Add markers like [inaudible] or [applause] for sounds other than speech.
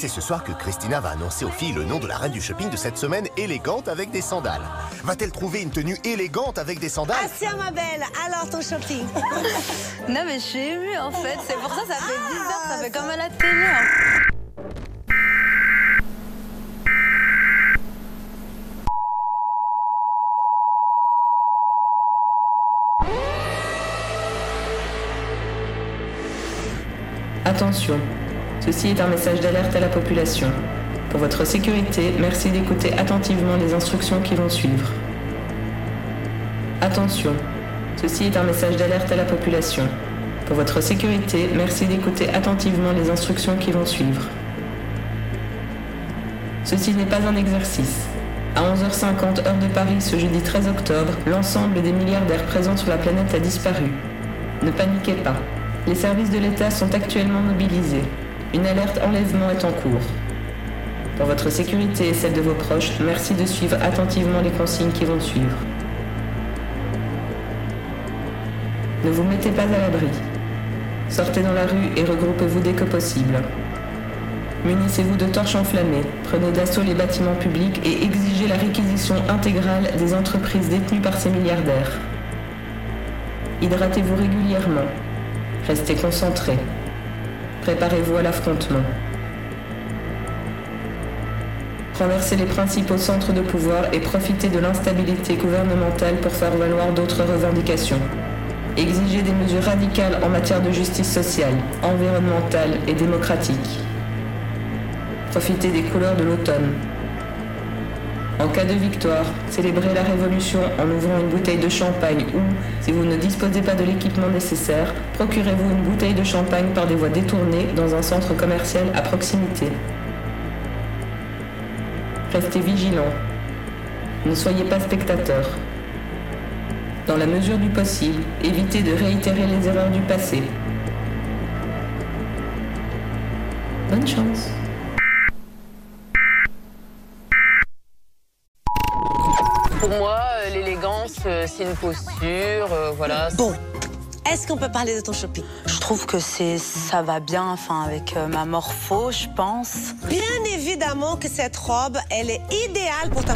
C'est ce soir que Christina va annoncer aux filles le nom de la reine du shopping de cette semaine élégante avec des sandales. Va-t-elle trouver une tenue élégante avec des sandales Assia, ma belle, alors ton shopping [laughs] Non mais je suis émue en fait, c'est pour ça ça fait bizarre, ça fait comme à la télé. hein. Attention, ceci est un message d'alerte à la population. Pour votre sécurité, merci d'écouter attentivement les instructions qui vont suivre. Attention, ceci est un message d'alerte à la population. Pour votre sécurité, merci d'écouter attentivement les instructions qui vont suivre. Ceci n'est pas un exercice. À 11h50 heure de Paris ce jeudi 13 octobre, l'ensemble des milliardaires présents sur la planète a disparu. Ne paniquez pas. Les services de l'État sont actuellement mobilisés. Une alerte enlèvement est en cours. Pour votre sécurité et celle de vos proches, merci de suivre attentivement les consignes qui vont suivre. Ne vous mettez pas à l'abri. Sortez dans la rue et regroupez-vous dès que possible. Munissez-vous de torches enflammées, prenez d'assaut les bâtiments publics et exigez la réquisition intégrale des entreprises détenues par ces milliardaires. Hydratez-vous régulièrement. Restez concentrés. Préparez-vous à l'affrontement. Renversez les principaux centres de pouvoir et profitez de l'instabilité gouvernementale pour faire valoir d'autres revendications. Exigez des mesures radicales en matière de justice sociale, environnementale et démocratique. Profitez des couleurs de l'automne. En cas de victoire, célébrez la révolution en ouvrant une bouteille de champagne ou, si vous ne disposez pas de l'équipement nécessaire, procurez-vous une bouteille de champagne par des voies détournées dans un centre commercial à proximité. Restez vigilants. Ne soyez pas spectateurs. Dans la mesure du possible, évitez de réitérer les erreurs du passé. Bonne chance. Pour moi, euh, l'élégance, euh, c'est une posture, euh, voilà. Bon, est-ce qu'on peut parler de ton shopping Je trouve que c'est ça va bien, enfin avec euh, ma morpho, je pense. Bien évidemment que cette robe, elle est idéale pour ta